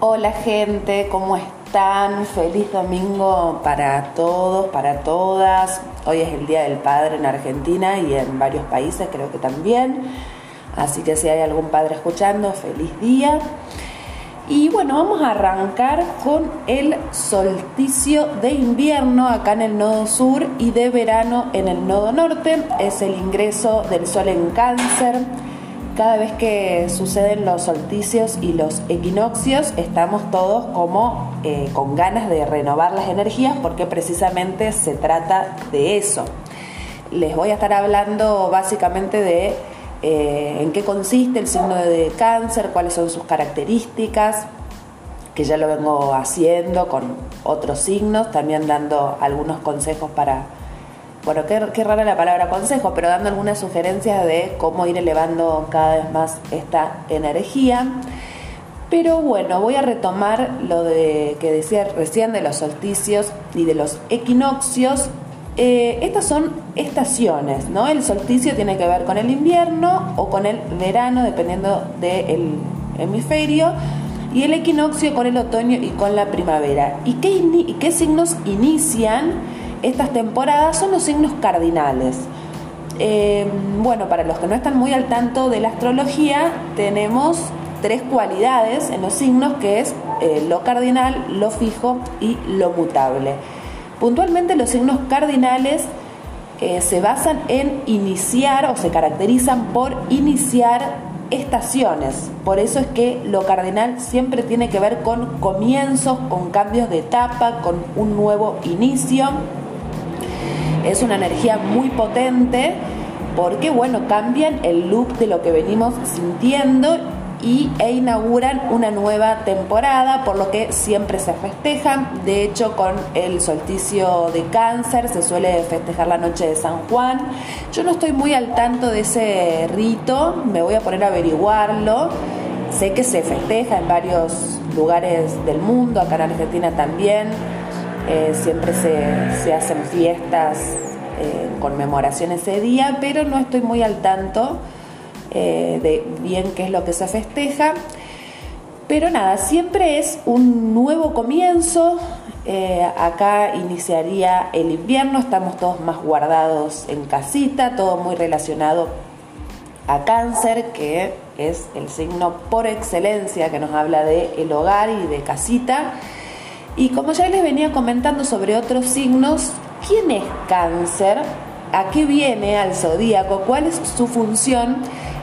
Hola gente, ¿cómo están? Feliz domingo para todos, para todas. Hoy es el Día del Padre en Argentina y en varios países creo que también. Así que si hay algún padre escuchando, feliz día. Y bueno, vamos a arrancar con el solsticio de invierno acá en el nodo sur y de verano en el nodo norte. Es el ingreso del sol en cáncer. Cada vez que suceden los solsticios y los equinoccios, estamos todos como eh, con ganas de renovar las energías porque precisamente se trata de eso. Les voy a estar hablando básicamente de eh, en qué consiste el signo de cáncer, cuáles son sus características, que ya lo vengo haciendo con otros signos, también dando algunos consejos para, bueno, qué, rara la palabra consejo, pero dando algunas sugerencias de cómo ir elevando cada vez más esta energía. Pero bueno, voy a retomar lo de que decía recién de los solsticios y de los equinoccios eh, estas son estaciones, ¿no? El solsticio tiene que ver con el invierno o con el verano, dependiendo del hemisferio, y el equinoccio con el otoño y con la primavera. ¿Y qué, qué signos inician estas temporadas? Son los signos cardinales. Eh, bueno, para los que no están muy al tanto de la astrología, tenemos tres cualidades en los signos, que es eh, lo cardinal, lo fijo y lo mutable. Puntualmente los signos cardinales eh, se basan en iniciar o se caracterizan por iniciar estaciones. Por eso es que lo cardinal siempre tiene que ver con comienzos, con cambios de etapa, con un nuevo inicio. Es una energía muy potente porque, bueno, cambian el look de lo que venimos sintiendo y, e inauguran una nueva temporada, por lo que siempre se festejan. De hecho, con el solsticio de cáncer se suele festejar la noche de San Juan. Yo no estoy muy al tanto de ese rito, me voy a poner a averiguarlo. Sé que se festeja en varios lugares del mundo, acá en Argentina también. Eh, siempre se, hacen fiestas eh, en conmemoración ese día, pero no estoy muy al tanto. Eh, de bien qué es lo que se festeja. Pero nada, siempre es un nuevo comienzo. Eh, acá iniciaría el invierno, estamos todos más guardados en casita, todo muy relacionado a cáncer, que es el signo por excelencia que nos habla de el hogar y de casita. Y como ya les venía comentando sobre otros signos, ¿quién es cáncer? ¿A qué viene al zodíaco? ¿Cuál es su función?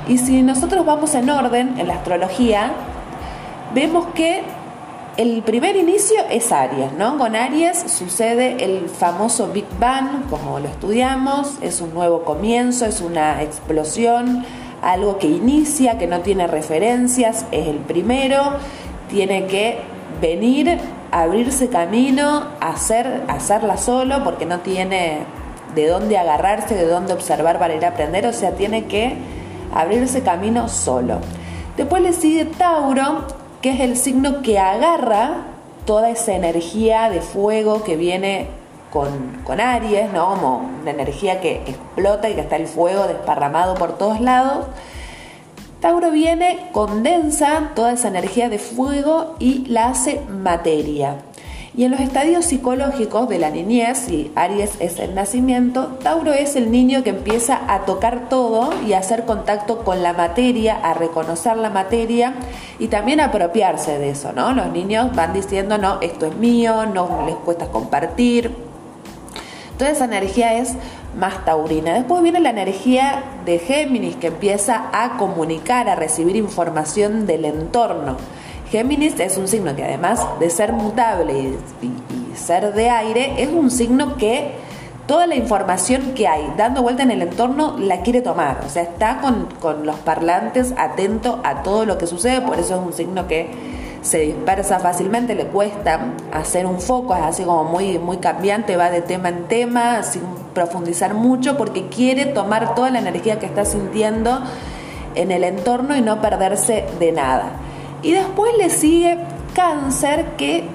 Y si nosotros vamos en orden en la astrología, vemos que el primer inicio es Aries, ¿no? Con Aries sucede el famoso Big Bang, como lo estudiamos, es un nuevo comienzo, es una explosión, algo que inicia, que no tiene referencias, es el primero, tiene que venir, abrirse camino, hacer, hacerla solo, porque no tiene de dónde agarrarse, de dónde observar para ir a aprender, o sea, tiene que abrirse camino solo. Después le sigue Tauro, que es el signo que agarra toda esa energía de fuego que viene con, con, Aries, ¿no? Como una energía que explota y que está el fuego desparramado por todos lados. Tauro viene, condensa toda esa energía de fuego y la hace materia. Y en los estadios psicológicos de la niñez, y Aries es el nacimiento, Tauro es el niño que empieza a tocar todo y a hacer contacto con la materia, a reconocer la materia y también a apropiarse de eso, ¿no? Los niños van diciendo, no, esto es mío, no les cuesta compartir. Toda esa energía es más taurina. Después viene la energía de Géminis que empieza a comunicar, a recibir información del entorno. Géminis es un signo que además de ser mutable y, ser de aire, es un signo que toda la información que hay dando vuelta en el entorno la quiere tomar. O sea, está con, con los parlantes atento a todo lo que sucede, por eso es un signo que se dispersa fácilmente, le cuesta hacer un foco, es así como muy, muy cambiante, va de tema en tema, sin profundizar mucho, porque quiere tomar toda la energía que está sintiendo en el entorno y no perderse de nada. Y después le sigue cáncer, que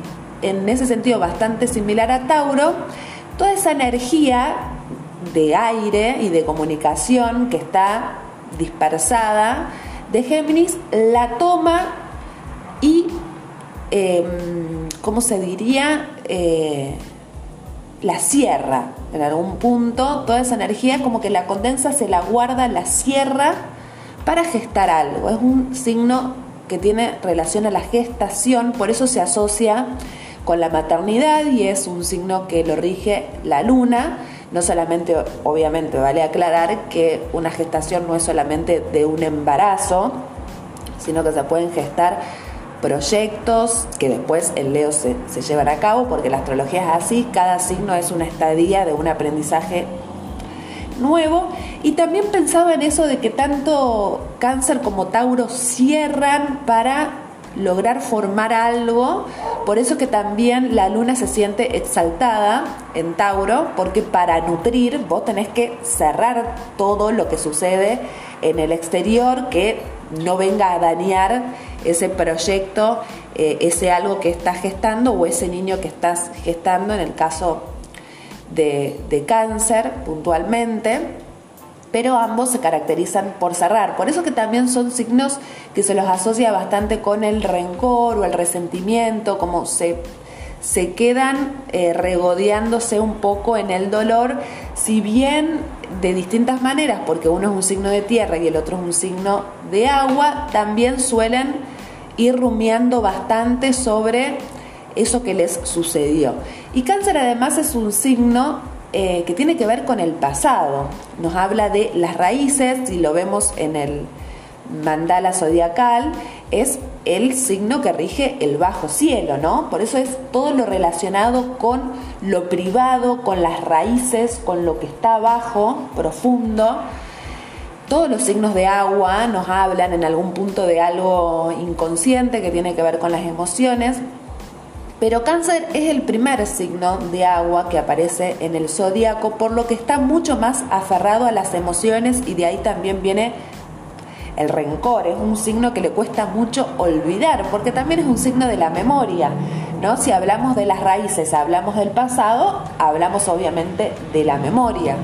en ese sentido bastante similar a Tauro, toda esa energía de aire y de comunicación que está dispersada de Géminis la toma em, ¿cómo se diría? Eh, la sierra en algún punto, toda esa energía como que la condensa, se la guarda, la cierra para gestar algo. Es un signo que tiene relación a la gestación, por eso se asocia con la maternidad y es un signo que lo rige la luna. No solamente, obviamente, vale aclarar que una gestación no es solamente de un embarazo, sino que se pueden gestar proyectos que después el Leo se, se llevan a cabo, porque la astrología es así, cada signo es una estadía de un aprendizaje nuevo. Y también pensaba en eso de que tanto cáncer como Tauro cierran para lograr formar algo, por eso que también la luna se siente exaltada en Tauro, porque para nutrir vos tenés que cerrar todo lo que sucede en el exterior que no venga a dañar ese proyecto, eh, ese algo que estás gestando o ese niño que estás gestando en el caso de, de cáncer puntualmente pero ambos se caracterizan por cerrar. Por eso que también son signos que se los asocia bastante con el rencor o el resentimiento, como se, se quedan eh, regodeándose un poco en el dolor, si bien de distintas maneras, porque uno es un signo de tierra y el otro es un signo de agua, también suelen rumiando bastante sobre eso que les sucedió. Y cáncer además es un signo eh, que tiene que ver con el pasado. Nos habla de las raíces, y lo vemos en el mandala zodiacal, es el signo que rige el bajo cielo, ¿no? Por eso es todo lo relacionado con lo privado, con las raíces, con lo que está abajo, profundo. Todos los signos de agua nos hablan en algún punto de algo inconsciente que tiene que ver con las emociones, pero cáncer es el primer signo de agua que aparece en el zodíaco, por lo que está mucho más aferrado a las emociones y de ahí también viene el rencor. Es un signo que le cuesta mucho olvidar, porque también es un signo de la memoria. ¿no? Si hablamos de las raíces, hablamos del pasado, hablamos obviamente de la memoria.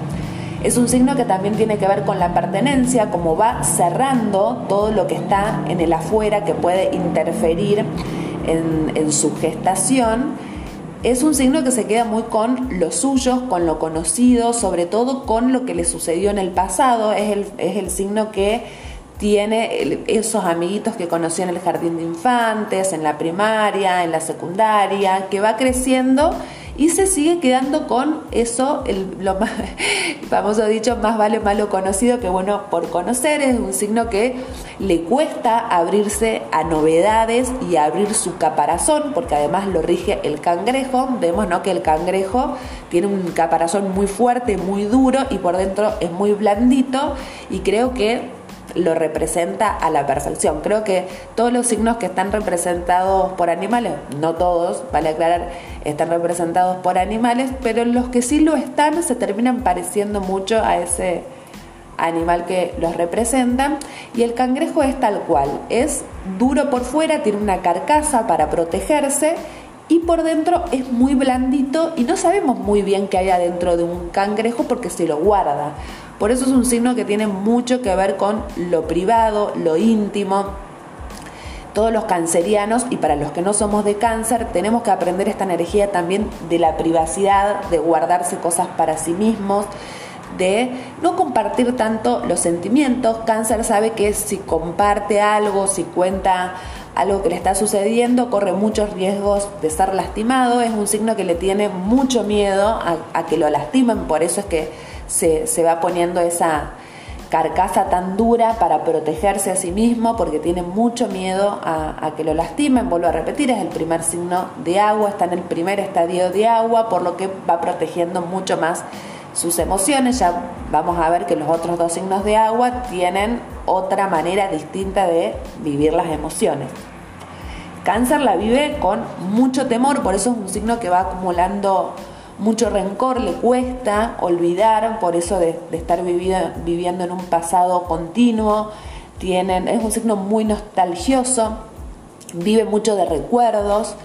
Es un signo que también tiene que ver con la pertenencia, como va cerrando todo lo que está en el afuera que puede interferir en, su gestación, es un signo que se queda muy con los suyos, con lo conocido, sobre todo con lo que le sucedió en el pasado. Es el, es el signo que tiene esos amiguitos que conoció en el jardín de infantes, en la primaria, en la secundaria, que va creciendo y se sigue quedando con eso, el, lo más, famoso dicho, más vale malo conocido que bueno por conocer, es un signo que le cuesta abrirse a novedades y abrir su caparazón, porque además lo rige el cangrejo, vemos ¿no? que el cangrejo tiene un caparazón muy fuerte, muy duro y por dentro es muy blandito. Y creo que lo representa a la perfección. Creo que todos los signos que están representados por animales, no todos, vale aclarar, están representados por animales, pero los que sí lo están se terminan pareciendo mucho a ese animal que los representa y el cangrejo es tal cual, es duro por fuera, tiene una carcasa para protegerse y por dentro es muy blandito y no sabemos muy bien qué hay adentro de un cangrejo porque se lo guarda. Por eso es un signo que tiene mucho que ver con lo privado, lo íntimo. Todos los cancerianos y para los que no somos de cáncer tenemos que aprender esta energía también de la privacidad, de guardarse cosas para sí mismos, de no compartir tanto los sentimientos. Cáncer sabe que si comparte algo, si cuenta algo que le está sucediendo, corre muchos riesgos de ser lastimado. Es un signo que le tiene mucho miedo a, a que lo lastimen, por eso es que se, va poniendo esa carcasa tan dura para protegerse a sí mismo porque tiene mucho miedo a, que lo lastimen. Vuelvo a repetir, es el primer signo de agua, está en el primer estadio de agua, por lo que va protegiendo mucho más sus emociones. Ya vamos a ver que los otros dos signos de agua tienen otra manera distinta de vivir las emociones. Cáncer la vive con mucho temor, por eso es un signo que va acumulando mucho rencor, le cuesta olvidar, por eso de, estar viviendo en un pasado continuo, tienen, es un signo muy nostalgioso, vive mucho de recuerdos,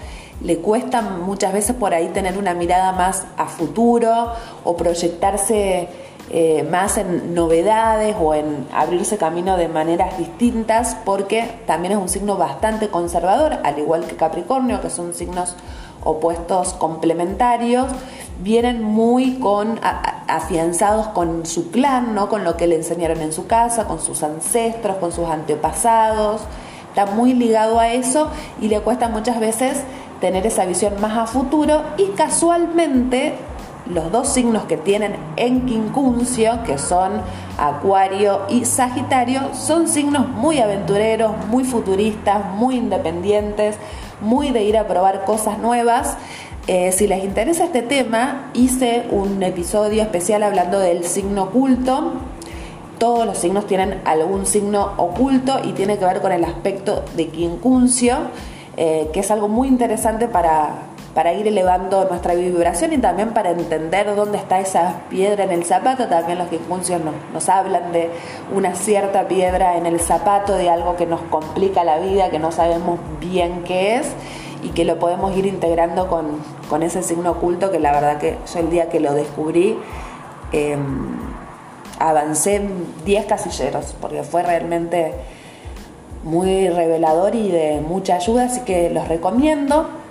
le cuesta muchas veces por ahí tener una mirada más a futuro o proyectarse eh, más en novedades o en abrirse camino de maneras distintas, porque también es un signo bastante conservador, al igual que Capricornio, que son signos opuestos complementarios, vienen muy con afianzados con su clan, ¿no? con lo que le enseñaron en su casa, con sus ancestros, con sus antepasados. Está muy ligado a eso y le cuesta muchas veces tener esa visión más a futuro y casualmente los dos signos que tienen en quincuncio, que son Acuario y Sagitario, son signos muy aventureros, muy futuristas, muy independientes, muy de ir a probar cosas nuevas. Eh, si les interesa este tema, hice un episodio especial hablando del signo oculto. Todos los signos tienen algún signo oculto y tiene que ver con el aspecto de quincuncio, eh, que es algo muy interesante para, para ir elevando nuestra vibración y también para entender dónde está esa piedra en el zapato. También los quincuncio nos, hablan de una cierta piedra en el zapato, de algo que nos complica la vida, que no sabemos bien qué es y que lo podemos ir integrando con, ese signo oculto que la verdad que yo el día que lo descubrí em, avancé 10 casilleros porque fue realmente muy revelador y de mucha ayuda, así que los recomiendo.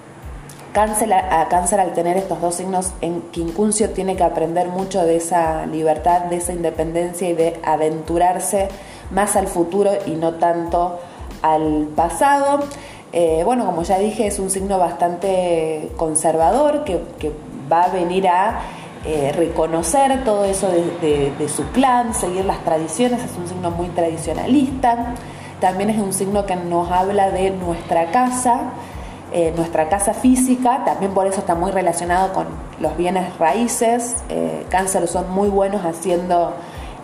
Cáncer, a cáncer al tener estos dos signos en quincuncio tiene que aprender mucho de esa libertad, de esa independencia y de aventurarse más al futuro y no tanto al pasado. Eh, bueno, como ya dije, es un signo bastante conservador que, va a venir a eh, reconocer todo eso de, su clan, seguir las tradiciones, es un signo muy tradicionalista. También es un signo que nos habla de nuestra casa, eh, nuestra casa física, también por eso está muy relacionado con los bienes raíces. cáncer son muy buenos haciendo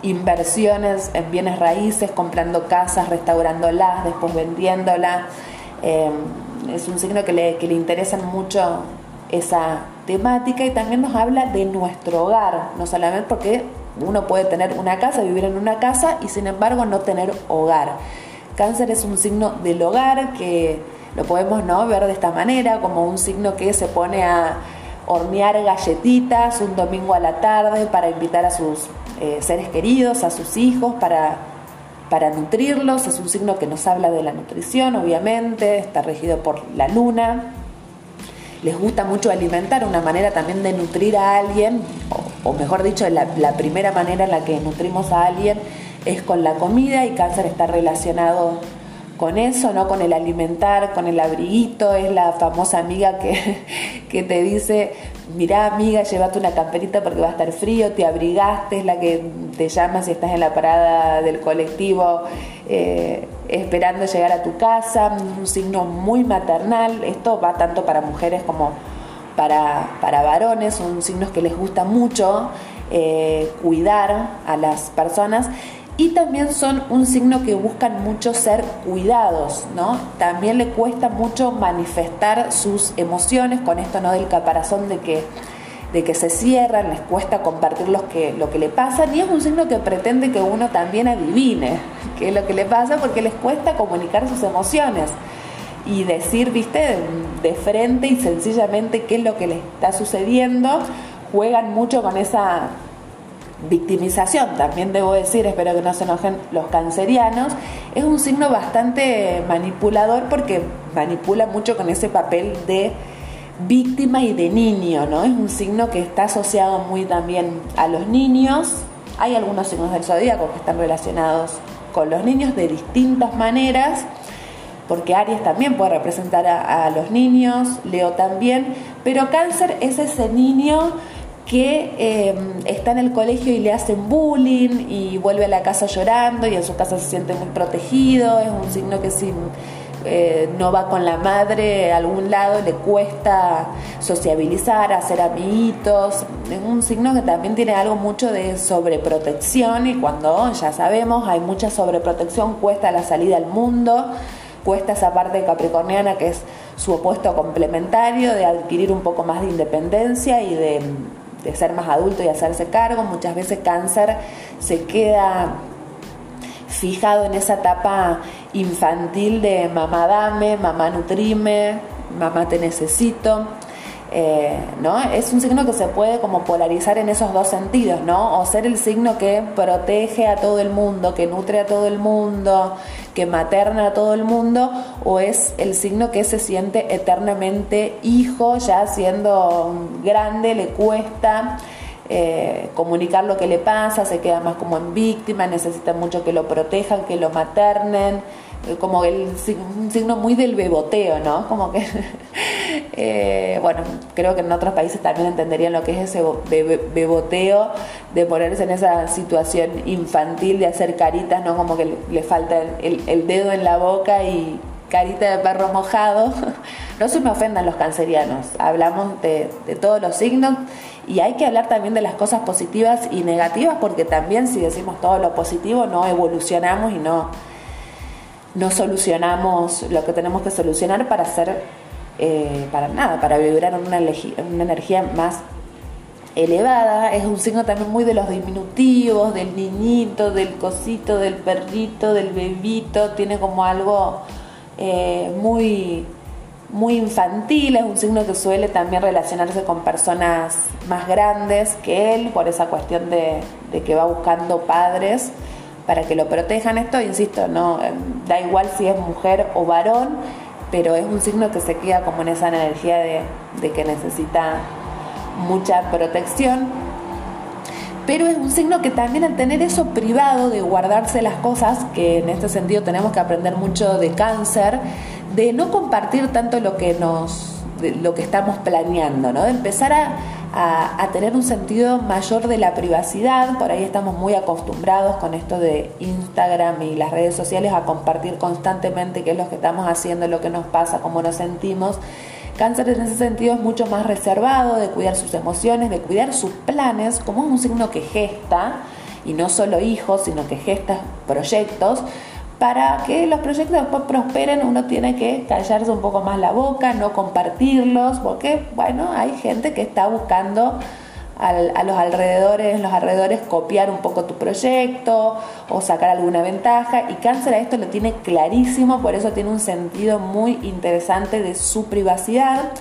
inversiones en bienes raíces, comprando casas, restaurándolas, después vendiéndolas. Em, es un signo que le, que le interesa mucho esa temática y también nos habla de nuestro hogar, no solamente porque uno puede tener una casa, vivir en una casa y sin embargo no tener hogar. Cáncer es un signo del hogar que lo podemos ¿no? ver de esta manera, como un signo que se pone a hornear galletitas un domingo a la tarde para invitar a sus eh, seres queridos, a sus hijos, para para nutrirlos. Es un signo que nos habla de la nutrición, obviamente, está regido por la luna. Les gusta mucho alimentar, una manera también de nutrir a alguien, o, mejor dicho, la, la primera manera en la que nutrimos a alguien es con la comida y cáncer está relacionado con eso, ¿no? Con el alimentar, con el abriguito, es la famosa amiga que, que te dice, mirá amiga, llévate una camperita porque va a estar frío, te abrigaste, es la que te llama si estás en la parada del colectivo eh, esperando llegar a tu casa, un signo muy maternal, esto va tanto para mujeres como para, para varones, son signos que les gusta mucho eh, cuidar a las personas y también son un signo que buscan mucho ser cuidados, ¿no? También le cuesta mucho manifestar sus emociones con esto, ¿no? Del caparazón de que, de que se cierran, les cuesta compartir que, lo que le pasa, y es un signo que pretende que uno también adivine qué es lo que le pasa porque les cuesta comunicar sus emociones y decir, viste, de frente y sencillamente qué es lo que le está sucediendo, juegan mucho con esa victimización, también debo decir, espero que no se enojen los cancerianos, es un signo bastante manipulador porque manipula mucho con ese papel de víctima y de niño, ¿no? Es un signo que está asociado muy también a los niños. Hay algunos signos del zodíaco que están relacionados con los niños de distintas maneras, porque Aries también puede representar a, a los niños, Leo también, pero Cáncer es ese niño que eh, está en el colegio y le hacen bullying y vuelve a la casa llorando y en su casa se siente muy protegido, es un signo que si eh, no va con la madre a algún lado le cuesta sociabilizar, hacer amiguitos, es un signo que también tiene algo mucho de sobreprotección y cuando ya sabemos hay mucha sobreprotección cuesta la salida al mundo, cuesta esa parte capricorniana que es su opuesto complementario de adquirir un poco más de independencia y de de ser más adulto y hacerse cargo. Muchas veces cáncer se queda fijado en esa etapa infantil de mamá dame, mamá nutrime, mamá te necesito. Eh, ¿no? Es un signo que se puede como polarizar en esos dos sentidos, ¿no? O ser el signo que protege a todo el mundo, que nutre a todo el mundo, que materna a todo el mundo, o es el signo que se siente eternamente hijo, ya siendo grande, le cuesta. Eh, comunicar lo que le pasa, se queda más como en víctima, necesita mucho que lo protejan, que lo maternen, como el, un signo muy del beboteo, ¿no? Como que, eh, bueno, creo que en otros países también entenderían lo que es ese beboteo, de ponerse en esa situación infantil, de hacer caritas, ¿no? Como que le, falta el, dedo en la boca y carita de perro mojado. No se me ofendan los cancerianos, hablamos de, de todos los signos y hay que hablar también de las cosas positivas y negativas porque también si decimos todo lo positivo no evolucionamos y no, no solucionamos lo que tenemos que solucionar para hacer, eh, para nada, para vibrar en una, energía más elevada, es un signo también muy de los diminutivos, del niñito, del cosito, del perrito, del bebito, tiene como algo eh, muy muy infantil, es un signo que suele también relacionarse con personas más grandes que él, por esa cuestión de, que va buscando padres para que lo protejan. Esto, insisto, no da igual si es mujer o varón, pero es un signo que se queda como en esa energía de, de que necesita mucha protección. Pero es un signo que también al tener eso privado de guardarse las cosas, que en este sentido tenemos que aprender mucho de cáncer, de no compartir tanto lo que nos lo que estamos planeando, ¿no? De empezar a, tener un sentido mayor de la privacidad. Por ahí estamos muy acostumbrados con esto de Instagram y las redes sociales a compartir constantemente qué es lo que estamos haciendo, lo que nos pasa, cómo nos sentimos. Cáncer en ese sentido es mucho más reservado, de cuidar sus emociones, de cuidar sus planes, como es un signo que gesta, y no solo hijos, sino que gesta proyectos para que los proyectos después prosperen uno tiene que callarse un poco más la boca, no compartirlos, porque bueno, hay gente que está buscando a los alrededores, los alrededores copiar un poco tu proyecto o sacar alguna ventaja y cáncer a esto lo tiene clarísimo, por eso tiene un sentido muy interesante de su privacidad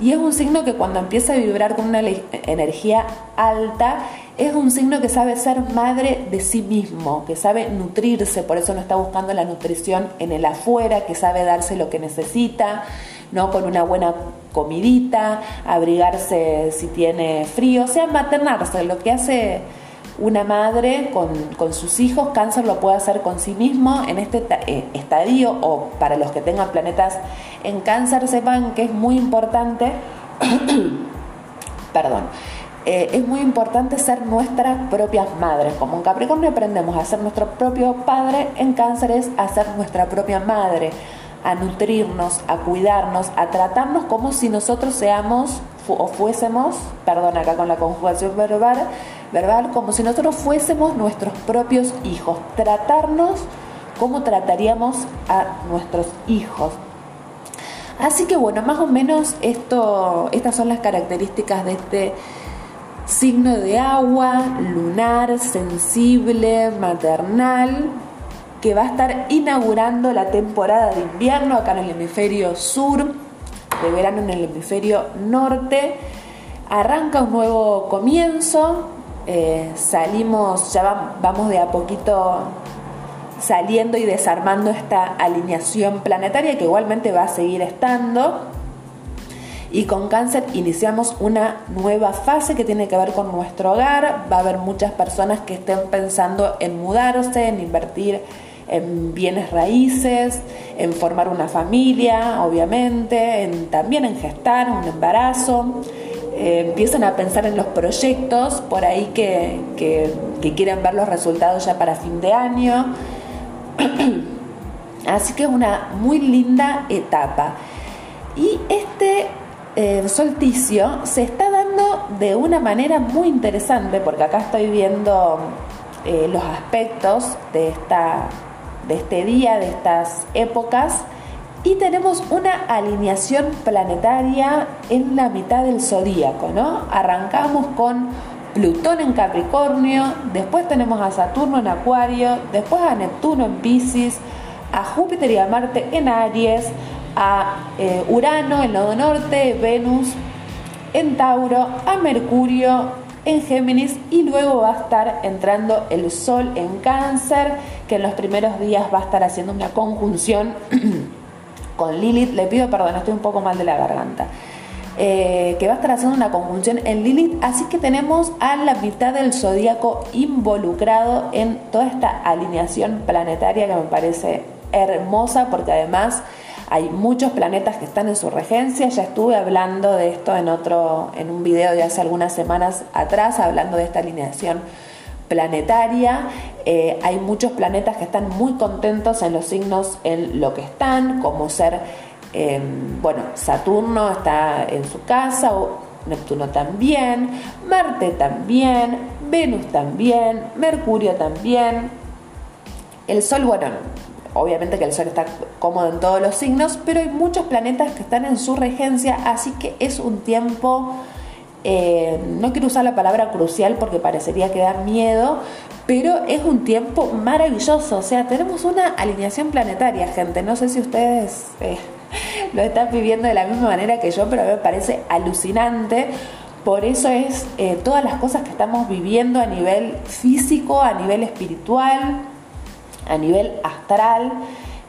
y es un signo que cuando empieza a vibrar con una energía alta es un signo que sabe ser madre de sí mismo, que sabe nutrirse, por eso no está buscando la nutrición en el afuera, que sabe darse lo que necesita, ¿no? Con una buena comidita, abrigarse si tiene frío, o sea, maternarse, lo que hace una madre con, sus hijos, cáncer lo puede hacer con sí mismo en este eh, estadio o para los que tengan planetas en cáncer, sepan que es muy importante, perdón, eh, es muy importante ser nuestras propias madres. Como en Capricornio aprendemos a ser nuestro propio padre, en Cáncer es a ser nuestra propia madre, a nutrirnos, a cuidarnos, a tratarnos como si nosotros seamos o fuésemos, perdón acá con la conjugación verbal, verbal, como si nosotros fuésemos nuestros propios hijos, tratarnos como trataríamos a nuestros hijos. Así que bueno, más o menos esto, estas son las características de este signo de agua, lunar, sensible, maternal, que va a estar inaugurando la temporada de invierno acá en el hemisferio sur, de verano en el hemisferio norte. Arranca un nuevo comienzo, eh, salimos, ya vamos de a poquito saliendo y desarmando esta alineación planetaria que igualmente va a seguir estando y con cáncer iniciamos una nueva fase que tiene que ver con nuestro hogar. Va a haber muchas personas que estén pensando en mudarse, en invertir en bienes raíces, en formar una familia, obviamente, en, también en gestar un embarazo. Eh, empiezan a pensar en los proyectos por ahí que, que, que quieren ver los resultados ya para fin de año. Así que es una muy linda etapa. Y este el solsticio se está dando de una manera muy interesante, porque acá estoy viendo eh, los aspectos de, esta, de este día, de estas épocas, y tenemos una alineación planetaria en la mitad del zodíaco, ¿no? Arrancamos con Plutón en Capricornio, después tenemos a Saturno en Acuario, después a Neptuno en Pisces, a Júpiter y a Marte en Aries, a eh, Urano en nodo norte, Venus en Tauro, a Mercurio en Géminis y luego va a estar entrando el Sol en Cáncer, que en los primeros días va a estar haciendo una conjunción con Lilith. Le pido perdón, estoy un poco mal de la garganta. Eh, que va a estar haciendo una conjunción en Lilith, así que tenemos a la mitad del zodíaco involucrado en toda esta alineación planetaria que me parece hermosa porque además hay muchos planetas que están en su regencia. Ya estuve hablando de esto en otro, en un video de hace algunas semanas atrás, hablando de esta alineación planetaria. Eh, hay muchos planetas que están muy contentos en los signos en lo que están, como ser, em, bueno, Saturno está en su casa, o Neptuno también, Marte también, Venus también, Mercurio también. El Sol, bueno, obviamente que el Sol está cómodo en todos los signos, pero hay muchos planetas que están en su regencia, así que es un tiempo, eh, no quiero usar la palabra crucial porque parecería que da miedo, pero es un tiempo maravilloso, o sea, tenemos una alineación planetaria, gente, no sé si ustedes eh, lo están viviendo de la misma manera que yo, pero a mí me parece alucinante. Por eso es eh, todas las cosas que estamos viviendo a nivel físico, a nivel espiritual, a nivel astral.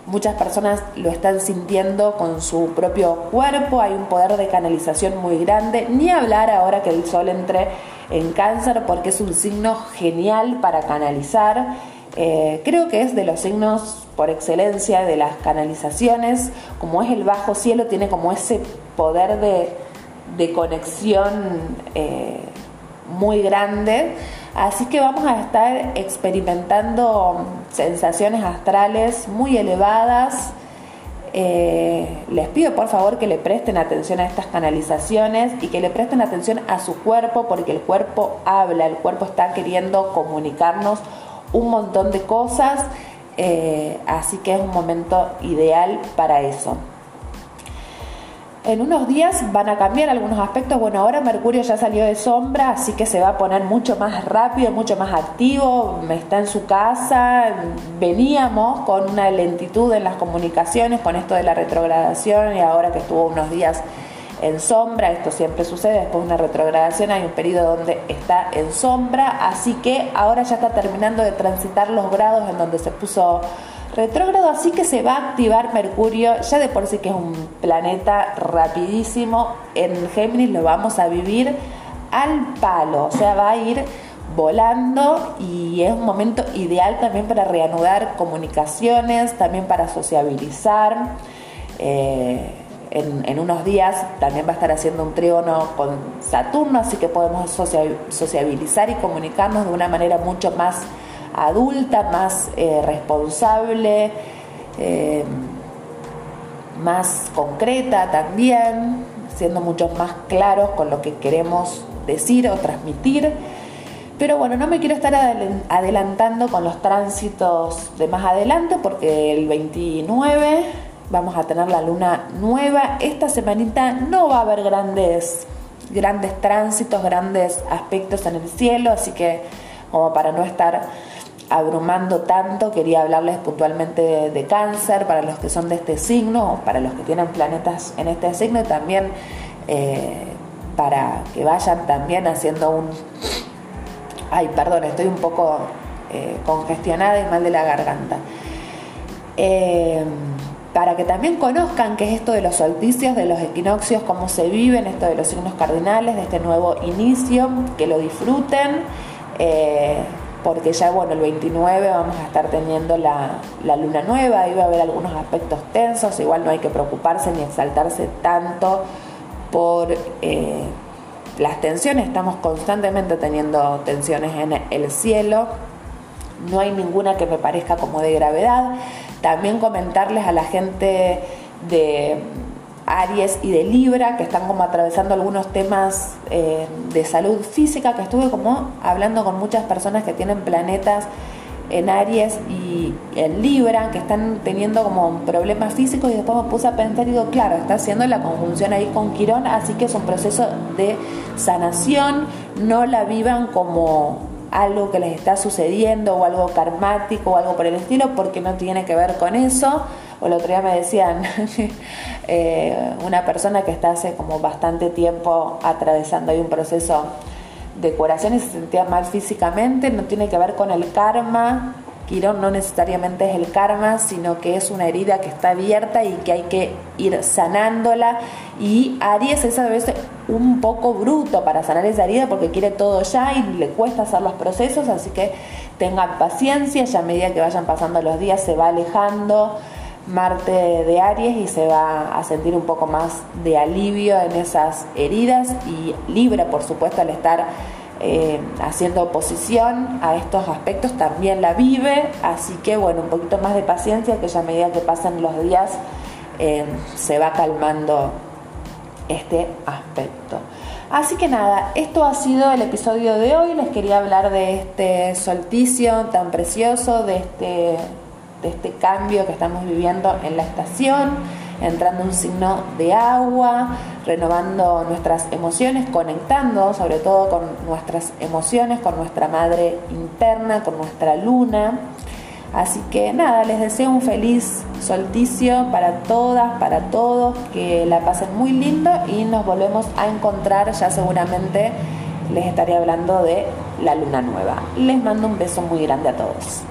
Muchas personas lo están sintiendo con su propio cuerpo, hay un poder de canalización muy grande, ni hablar ahora que el sol entre en cáncer porque es un signo genial para canalizar. Eh, creo que es de los signos por excelencia de las canalizaciones, como es el bajo cielo, tiene como ese poder de, conexión eh, muy grande. Así que vamos a estar experimentando sensaciones astrales muy elevadas. Eh, les pido por favor que le presten atención a estas canalizaciones y que le presten atención a su cuerpo porque el cuerpo habla, el cuerpo está queriendo comunicarnos un montón de cosas, eh, así que es un momento ideal para eso. En unos días van a cambiar algunos aspectos. Bueno, ahora Mercurio ya salió de sombra, así que se va a poner mucho más rápido, mucho más activo. Está en su casa. Veníamos con una lentitud en las comunicaciones, con esto de la retrogradación y ahora que estuvo unos días en sombra, esto siempre sucede, después de una retrogradación hay un periodo donde está en sombra, así que ahora ya está terminando de transitar los grados en donde se puso retrógrado, así que se va a activar Mercurio, ya de por sí que es un planeta rapidísimo, en Géminis lo vamos a vivir al palo, o sea, va a ir volando y es un momento ideal también para reanudar comunicaciones, también para sociabilizar. Eh, en, en, unos días también va a estar haciendo un trígono con Saturno, así que podemos sociabilizar y comunicarnos de una manera mucho más adulta, más eh, responsable, eh, más concreta también, siendo mucho más claros con lo que queremos decir o transmitir. Pero bueno, no me quiero estar adelantando con los tránsitos de más adelante porque el 29 vamos a tener la luna nueva. Esta semanita no va a haber grandes, grandes tránsitos, grandes aspectos en el cielo, así que como para no estar abrumando tanto, quería hablarles puntualmente de, cáncer para los que son de este signo, para los que tienen planetas en este signo y también eh, para que vayan también haciendo un... Ay, perdón, estoy un poco eh, congestionada y mal de la garganta. Eh, para que también conozcan qué es esto de los solsticios, de los equinoccios, cómo se viven, esto de los signos cardinales, de este nuevo inicio, que lo disfruten porque ya bueno, el 29 vamos a estar teniendo la, luna nueva, ahí va a haber algunos aspectos tensos, igual no hay que preocuparse ni exaltarse tanto por eh, las tensiones, estamos constantemente teniendo tensiones en el cielo, no hay ninguna que me parezca como de gravedad. También comentarles a la gente de Aries y de Libra, que están como atravesando algunos temas eh, de salud física, que estuve como hablando con muchas personas que tienen planetas en Aries y en Libra, que están teniendo como problemas físicos y después me puse a pensar y digo, claro, está haciendo la conjunción ahí con Quirón, así que es un proceso de sanación, no la vivan como algo que les está sucediendo o algo karmático o algo por el estilo, porque no tiene que ver con eso. O el otro día me decían eh, una persona que está hace como bastante tiempo atravesando ahí un proceso de curación y se sentía mal físicamente, no tiene que ver con el karma Quirón no necesariamente es el karma, sino que es una herida que está abierta y que hay que ir sanándola. Y Aries es a veces un poco bruto para sanar esa herida porque quiere todo ya y le cuesta hacer los procesos, así que tengan paciencia, ya a medida que vayan pasando los días se va alejando Marte de Aries y se va a sentir un poco más de alivio en esas heridas y Libra, por supuesto, al estar eh, haciendo oposición a estos aspectos también la vive, así que bueno, un poquito más de paciencia que ya a medida que pasan los días eh, se va calmando este aspecto. Así que nada, esto ha sido el episodio de hoy. Les quería hablar de este solsticio tan precioso, de este, de este cambio que estamos viviendo en la estación entrando un signo de agua, renovando nuestras emociones, conectando sobre todo con nuestras emociones, con nuestra madre interna, con nuestra luna. Así que nada, les deseo un feliz solsticio para todas, para todos, que la pasen muy lindo y nos volvemos a encontrar ya seguramente les estaré hablando de la luna nueva. Les mando un beso muy grande a todos.